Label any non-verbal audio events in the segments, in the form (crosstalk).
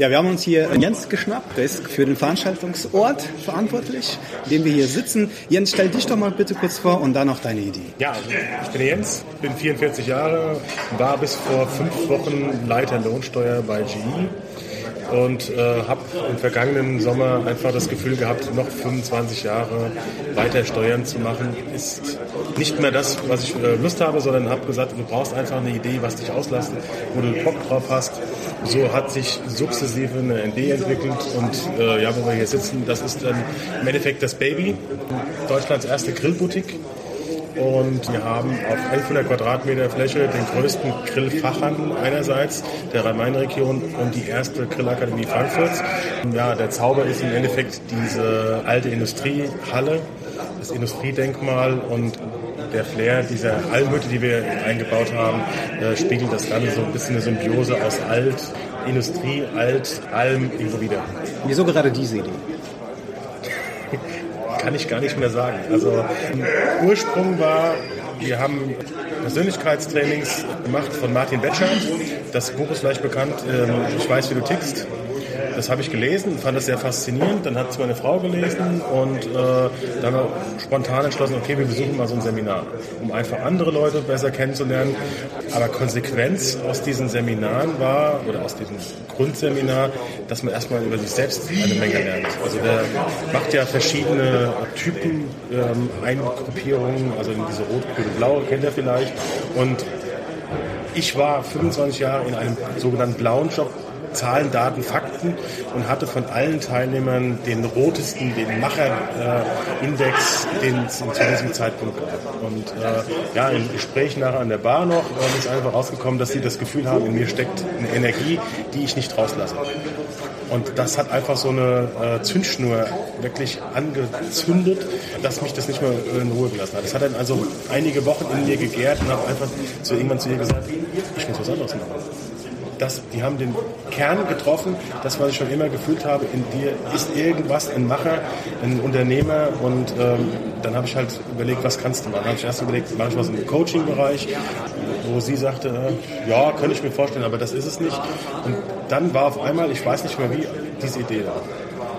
Ja, wir haben uns hier Jens geschnappt, der ist für den Veranstaltungsort verantwortlich, in dem wir hier sitzen. Jens, stell dich doch mal bitte kurz vor und dann noch deine Idee. Ja, also ich bin Jens, bin 44 Jahre, war bis vor fünf Wochen Leiter Lohnsteuer bei GE und äh, habe im vergangenen Sommer einfach das Gefühl gehabt, noch 25 Jahre weiter Steuern zu machen, ist nicht mehr das, was ich äh, Lust habe, sondern habe gesagt, du brauchst einfach eine Idee, was dich auslässt, wo du Bock drauf hast. So hat sich sukzessive eine Idee entwickelt und äh, ja, wo wir hier sitzen, das ist dann im Endeffekt das Baby, Deutschlands erste Grillboutique und wir haben auf 1100 Quadratmeter Fläche den größten Grillfachhandel einerseits der Rhein-Main-Region und die erste Grillakademie Frankfurts. Ja, der Zauber ist im Endeffekt diese alte Industriehalle, das Industriedenkmal und der Flair dieser Almhütte, die wir eingebaut haben, äh, spiegelt das Ganze so ein bisschen eine Symbiose aus Alt, Industrie, Alt, Alm irgendwo wieder. Wieso gerade diese Idee? (laughs) kann ich gar nicht mehr sagen. Also Ursprung war, wir haben Persönlichkeitstrainings gemacht von Martin Betschart. Das Buch ist vielleicht bekannt, ähm, Ich weiß, wie du tickst. Das habe ich gelesen und fand das sehr faszinierend. Dann hat es meine Frau gelesen und äh, dann haben wir spontan entschlossen, okay, wir besuchen mal so ein Seminar, um einfach andere Leute besser kennenzulernen. Aber Konsequenz aus diesen Seminaren war, oder aus diesem Grundseminar, dass man erstmal über sich selbst eine Menge lernt. Also der macht ja verschiedene Typen, ähm, Eingruppierungen, also diese rot, grün, blau, kennt ihr vielleicht. Und ich war 25 Jahre in einem sogenannten blauen Job Zahlen, Daten, Fakten und hatte von allen Teilnehmern den rotesten, den Macher-Index, äh, den es zu diesem Zeitpunkt gab. Und äh, ja, im Gespräch nachher an der Bar noch äh, ist einfach rausgekommen, dass sie das Gefühl haben, in mir steckt eine Energie, die ich nicht rauslasse. Und das hat einfach so eine äh, Zündschnur wirklich angezündet, dass mich das nicht mehr in Ruhe gelassen hat. Das hat dann also einige Wochen in mir gegärt und habe einfach so irgendwann zu ihr gesagt, ich muss was anderes machen das, die haben den Kern getroffen, das, was ich schon immer gefühlt habe, in dir ist irgendwas, ein Macher, ein Unternehmer und ähm, dann habe ich halt überlegt, was kannst du machen. Dann habe ich erst überlegt, mache ich was im Coaching-Bereich, wo sie sagte, äh, ja, könnte ich mir vorstellen, aber das ist es nicht. Und dann war auf einmal, ich weiß nicht mehr wie, diese Idee da.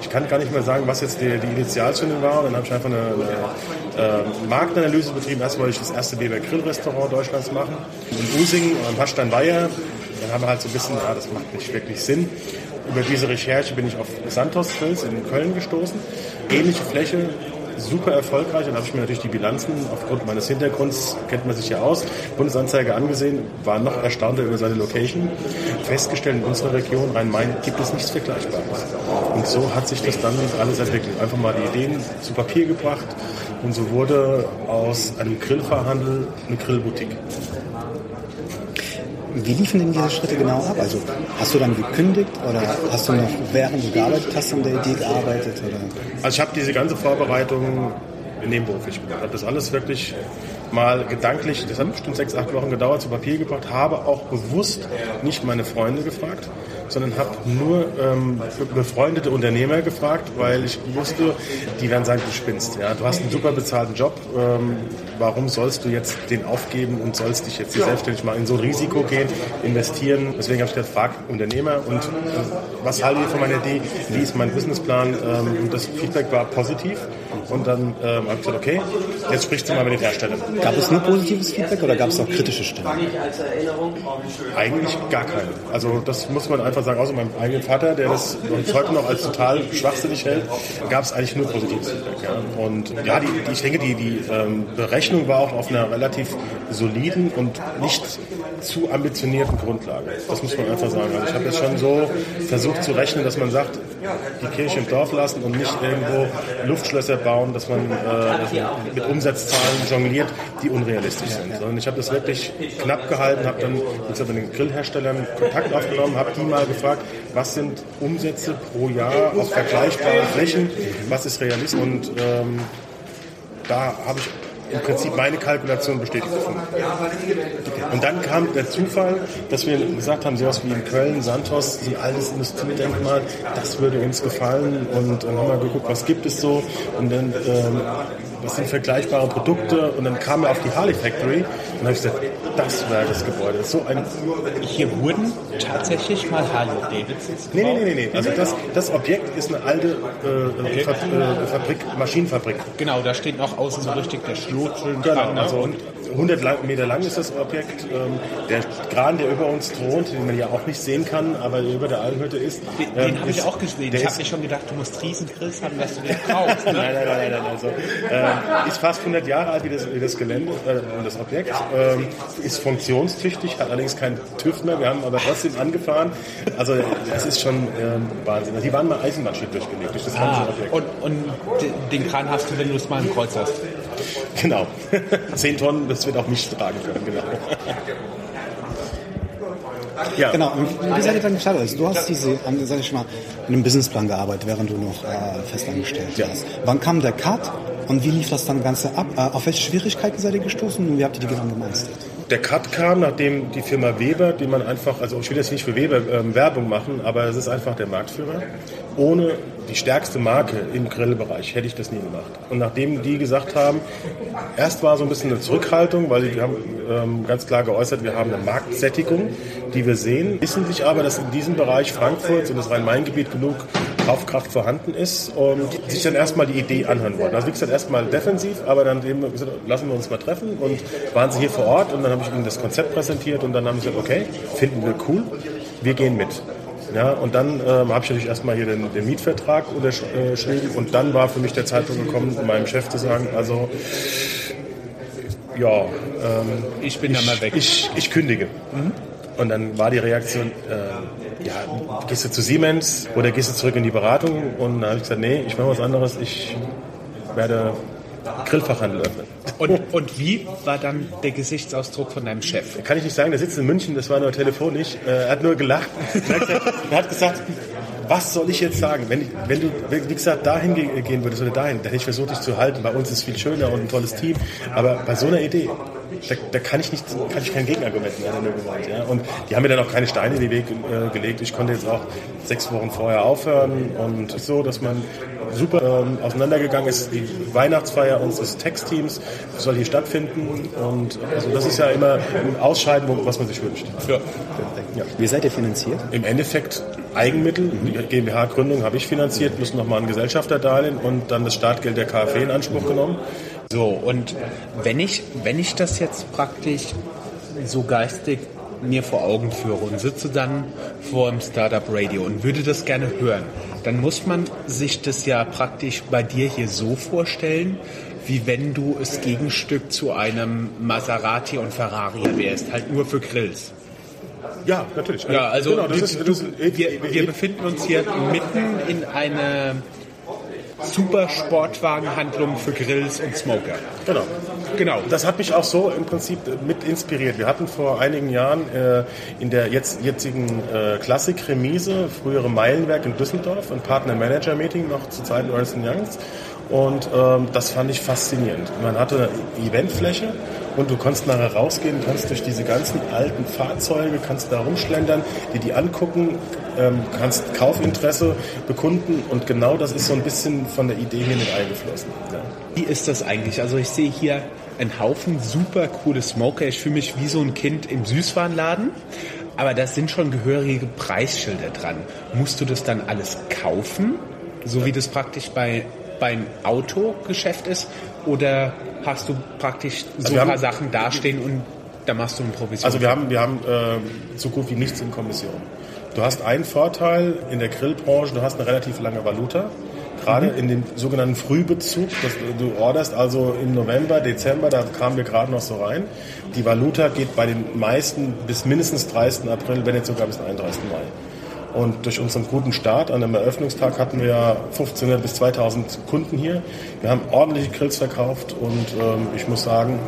Ich kann gar nicht mehr sagen, was jetzt die, die Initialzündung war. Und dann habe ich einfach eine, eine äh, Marktanalyse betrieben. Erst wollte ich das erste Weber Grill-Restaurant Deutschlands machen. In Usingen, am Haschstein-Weiher dann haben wir halt so ein bisschen, ja, das macht nicht wirklich Sinn. Über diese Recherche bin ich auf Santos Grills in Köln gestoßen. Ähnliche Fläche, super erfolgreich. Dann habe ich mir natürlich die Bilanzen aufgrund meines Hintergrunds, kennt man sich ja aus, Bundesanzeige angesehen, war noch erstaunter über seine Location. Festgestellt, in unserer Region Rhein-Main gibt es nichts Vergleichbares. Und so hat sich das dann alles entwickelt. Einfach mal die Ideen zu Papier gebracht und so wurde aus einem Grillfahrhandel eine Grillboutique. Wie liefen denn diese Schritte genau ab? Also hast du dann gekündigt oder hast du noch während du gearbeitet hast an der Idee gearbeitet? Oder? Also ich habe diese ganze Vorbereitung nebenberuflich gemacht. Ich habe das alles wirklich mal gedanklich, das hat bestimmt sechs, acht Wochen gedauert, zu Papier gebracht, habe auch bewusst nicht meine Freunde gefragt, sondern habe nur ähm, befreundete Unternehmer gefragt, weil ich wusste, die werden sagen, du spinnst. Ja? Du hast einen super bezahlten Job, ähm, warum sollst du jetzt den aufgeben und sollst dich jetzt hier selbstständig mal in so ein Risiko gehen, investieren? Deswegen habe ich gesagt, frag Unternehmer und äh, was halte ich von meiner Idee? Wie ist mein Businessplan? Ähm, und das Feedback war positiv und dann ähm, habe ich gesagt, okay, jetzt sprichst du mal mit den Herstellern. Gab es nur positives Feedback oder gab es auch kritische Stimmen? Eigentlich gar keine. Also das muss man einfach sagen, außer meinem eigenen Vater, der das heute noch als total schwachsinnig hält, gab es eigentlich nur positives Feedback. Ja. Und ja, die, die, ich denke, die, die ähm, Berechnung war auch auf einer relativ soliden und nicht zu ambitionierten Grundlage. Das muss man einfach sagen. Also ich habe jetzt schon so versucht zu rechnen, dass man sagt, die Kirche im Dorf lassen und nicht irgendwo Luftschlösser bauen, dass man, äh, dass man mit Umsatzzahlen jongliert, die unrealistisch sind. Sondern ich habe das wirklich knapp gehalten, habe dann mit den Grillherstellern Kontakt aufgenommen, habe die mal gefragt, was sind Umsätze pro Jahr auf vergleichbaren Flächen, was ist realistisch und ähm, da habe ich im Prinzip meine Kalkulation bestätigt gefunden. Und dann kam der Zufall, dass wir gesagt haben, sowas wie in Köln, Santos, so ein altes Industriedenkmal, das würde uns gefallen. Und dann haben wir geguckt, was gibt es so. Und dann ähm, was sind vergleichbare Produkte und dann kam er auf die Harley Factory und habe ich gesagt, das wäre das Gebäude. Das so ein Hier wurden tatsächlich mal Harley Davidsons Nee, nee, nee, nee. Also das, das Objekt ist eine alte äh, Fa äh, Fabrik, Maschinenfabrik. Genau, da steht noch außen so richtig der Schlot schön Genau, dran. ne? also und 100 lang, Meter lang ist das Objekt. Ähm, der Kran, der über uns thront, den man ja auch nicht sehen kann, aber der über der Almhütte ist. Den, ähm, habe ich auch gesehen. Der Ich habe mir schon gedacht, du musst Riesengrills haben, dass du den (laughs) brauchst. Ne? Nein, nein, nein, nein, nein. Also, ähm, ist fast 100 Jahre alt wie das, wie das Gelände äh, und das Objekt. Ähm, ist funktionstüchtig, hat allerdings keinen TÜV mehr. Wir haben aber trotzdem angefahren. Also das ist schon ähm, Wahnsinn. Die waren mal Eisenbahnschild durchgelegt durch das ganze Ah, Objekt. und, und den Kran hast du, wenn du es mal im Kreuz hast. Genau. (laughs) 10 Tonnen, das wird auch mich tragen können, genau. (laughs) Ja, Genau, und wie seid ihr dann gestartet? Also du hast diese, sag ich mal, in einem Businessplan gearbeitet, während du noch äh, festangestellt Ja. warst. Wann kam der Cut und wie lief das dann Ganze ab? Äh, auf welche Schwierigkeiten seid ihr gestoßen und wie habt ihr die dann gemeistert? Der Cut kam, nachdem die Firma Weber, die man einfach, also ich will jetzt nicht für Weber ähm, Werbung machen, aber es ist einfach der Marktführer. Ohne die stärkste Marke im Grillbereich hätte ich das nie gemacht. Und nachdem die gesagt haben, erst war so ein bisschen eine Zurückhaltung, weil die haben ähm, ganz klar geäußert, wir haben eine Marktsättigung, die wir sehen, wissen sich aber, dass in diesem Bereich Frankfurt und das Rhein-Main-Gebiet genug Kaufkraft vorhanden ist und sich dann erstmal die Idee anhören wollten. Also wie gesagt, erstmal defensiv, aber dann eben gesagt, lassen wir uns mal treffen und waren sie hier vor Ort und dann habe ich ihnen das Konzept präsentiert und dann haben sie gesagt, okay, finden wir cool, wir gehen mit. Ja, und dann ähm, habe ich natürlich erstmal hier den, den Mietvertrag unterschrieben und dann war für mich der Zeitpunkt gekommen, meinem Chef zu sagen, also ja, ähm, Ich bin da mal weg. ich, ich kündige. Und dann war die Reaktion, äh, ja, gehst du zu Siemens oder gehst du zurück in die Beratung? Und dann habe ich gesagt, nee, ich mache was anderes, ich werde Grillfachhandel öffnen. Und, und wie war dann der Gesichtsausdruck von deinem Chef? Kann ich nicht sagen, der sitzt in München, das war nur telefonisch, äh, er hat nur gelacht. Er hat gesagt, was soll ich jetzt sagen? Wenn, ich, wenn du, wie gesagt, dahin ge- gehen würdest oder dahin, dann hätte ich versucht, dich zu halten. Bei uns ist es viel schöner und ein tolles Team. Aber bei so einer Idee, da, da kann ich nicht, kann ich kein Gegenargument mehr gesagt. Ja? Und die haben mir dann auch keine Steine in den Weg äh, gelegt. Ich konnte jetzt auch sechs Wochen vorher aufhören und so, dass man super ähm, auseinandergegangen ist. Die Weihnachtsfeier unseres Textteams soll hier stattfinden und also das ist ja immer ein Ausscheiden, wo- was man sich wünscht. Ja. Ja. Wie seid ihr finanziert? Im Endeffekt Eigenmittel, die GmbH-Gründung habe ich finanziert, plus nochmal ein Gesellschafterdarlehen und dann das Startgeld der KfW in Anspruch genommen. So, und wenn ich, wenn ich das jetzt praktisch so geistig mir vor Augen führe und sitze dann vor dem Startup Radio und würde das gerne hören, dann muss man sich das ja praktisch bei dir hier so vorstellen, wie wenn du das Gegenstück zu einem Maserati und Ferrari wärst, halt nur für Grills. Ja, natürlich. Ja, also genau, du, ist, du, wir, wir befinden uns hier mitten in einer super Sportwagenhandlung für Grills und Smoker. genau. Genau. Das hat mich auch so im Prinzip mit inspiriert. Wir hatten vor einigen Jahren äh, in der jetzt, jetzigen äh, Klassik-Remise, frühere Meilenwerk in Düsseldorf, ein Partner-Manager-Meeting noch zu Zeiten Ernst Youngs. Und ähm, das fand ich faszinierend. Man hatte eine Eventfläche und du konntest nachher rausgehen, kannst durch diese ganzen alten Fahrzeuge, kannst da rumschlendern, dir die angucken, ähm, kannst Kaufinteresse bekunden und genau das ist so ein bisschen von der Idee hier mit eingeflossen. Ja. Wie ist das eigentlich? Also ich sehe hier einen Haufen super coole Smoker. Ich fühle mich wie so ein Kind im Süßwarenladen. Aber da sind schon gehörige Preisschilder dran. Musst du das dann alles kaufen? So wie das praktisch bei beim Autogeschäft ist? Oder hast du praktisch so wir ein paar Sachen dastehen und da machst du eine Provision? Also wir haben, wir haben ähm, so gut wie nichts in Kommission. Du hast einen Vorteil in der Grillbranche, du hast eine relativ lange Valuta. Gerade in dem sogenannten Frühbezug, das, du orderst also im November, Dezember, da kamen wir gerade noch so rein. Die Valuta geht bei den meisten bis mindestens 30. April, wenn nicht sogar bis 31. Mai. Und durch unseren guten Start an dem Eröffnungstag hatten wir ja 1500 bis 2000 Kunden hier. Wir haben ordentliche Grills verkauft und ähm, ich muss sagen,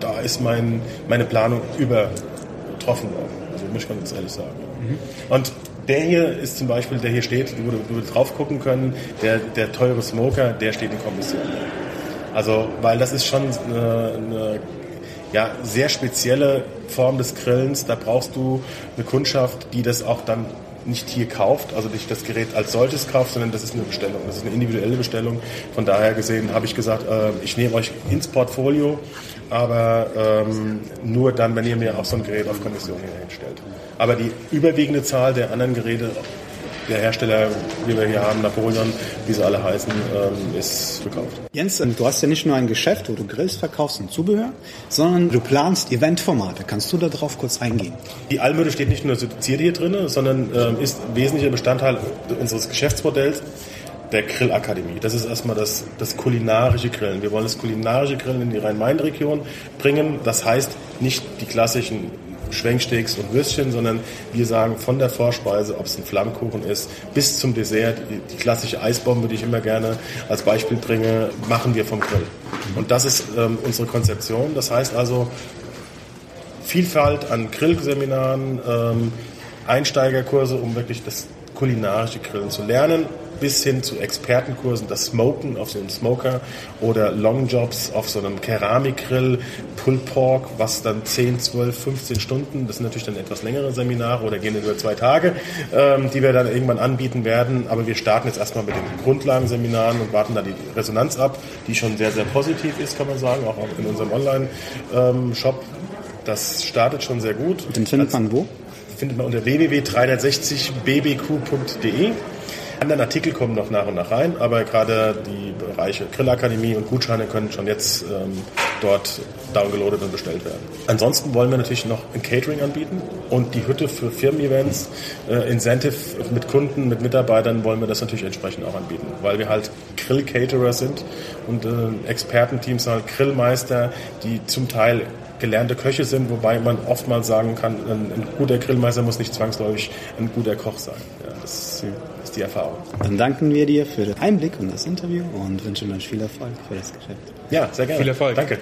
da ist mein, meine Planung übertroffen worden. Also muss ich ganz ehrlich sagen. Und der hier ist zum Beispiel, der hier steht, wo du, wo wir drauf gucken können, der, der teure Smoker, der steht in Kommission. Also, weil das ist schon eine, eine ja, sehr spezielle Form des Grillens. Da brauchst du eine Kundschaft, die das auch dann nicht hier kauft, also nicht das Gerät als solches kauft, sondern das ist eine Bestellung, das ist eine individuelle Bestellung. Von daher gesehen habe ich gesagt, äh, ich nehme euch ins Portfolio, aber ähm, nur dann, wenn ihr mir auch so ein Gerät auf Kommission hinstellt. Aber die überwiegende Zahl der anderen Geräte der Hersteller, die wir hier haben, Napoleon, wie sie alle heißen, ähm, ist gekauft. Jens, du hast ja nicht nur ein Geschäft, wo du Grills verkaufst und Zubehör, sondern du planst Eventformate. Kannst du darauf kurz eingehen? Die Almöde steht nicht nur seziert hier drin, sondern ähm, ist wesentlicher Bestandteil unseres Geschäftsmodells der Grillakademie. Das ist erstmal das, das kulinarische Grillen. Wir wollen das kulinarische Grillen in die Rhein-Main-Region bringen. Das heißt nicht die klassischen Schwenksteaks und Würstchen, sondern wir sagen von der Vorspeise, ob es ein Flammkuchen ist, bis zum Dessert, die, klassische Eisbombe, die ich immer gerne als Beispiel bringe, machen wir vom Grill. Und das ist ähm, unsere Konzeption. Das heißt also Vielfalt an Grillseminaren, ähm, Einsteigerkurse, um wirklich das kulinarische Grillen zu lernen bis hin zu Expertenkursen, das Smoken auf so einem Smoker oder Longjobs auf so einem Keramikgrill, Pulled Pork, was dann 10, 12, 15 Stunden, das sind natürlich dann etwas längere Seminare oder gehen über zwei Tage, ähm, die wir dann irgendwann anbieten werden. Aber wir starten jetzt erstmal mit den Grundlagenseminaren und warten da die Resonanz ab, die schon sehr, sehr positiv ist, kann man sagen, auch in unserem Online-Shop. Das startet schon sehr gut. Den findet man wo? Findet man unter www.360bbq.de. Anderen Artikel kommen noch nach und nach rein, aber gerade die Bereiche Grillakademie und Gutscheine können schon jetzt ähm, dort downgeloadet und bestellt werden. Ansonsten wollen wir natürlich noch ein Catering anbieten und die Hütte für Firmen-Events, äh, Incentive mit Kunden, mit Mitarbeitern wollen wir das natürlich entsprechend auch anbieten, weil wir halt Grill-Caterer sind und äh, Expertenteams halt Grillmeister, die zum Teil gelernte Köche sind, wobei man oftmals sagen kann, ein, ein guter Grillmeister muss nicht zwangsläufig ein guter Koch sein. Ja, das ist die Erfahrung. Dann danken wir dir für den Einblick und das Interview und wünschen euch viel Erfolg für das Geschäft. Ja, sehr gerne. Viel Erfolg. Danke.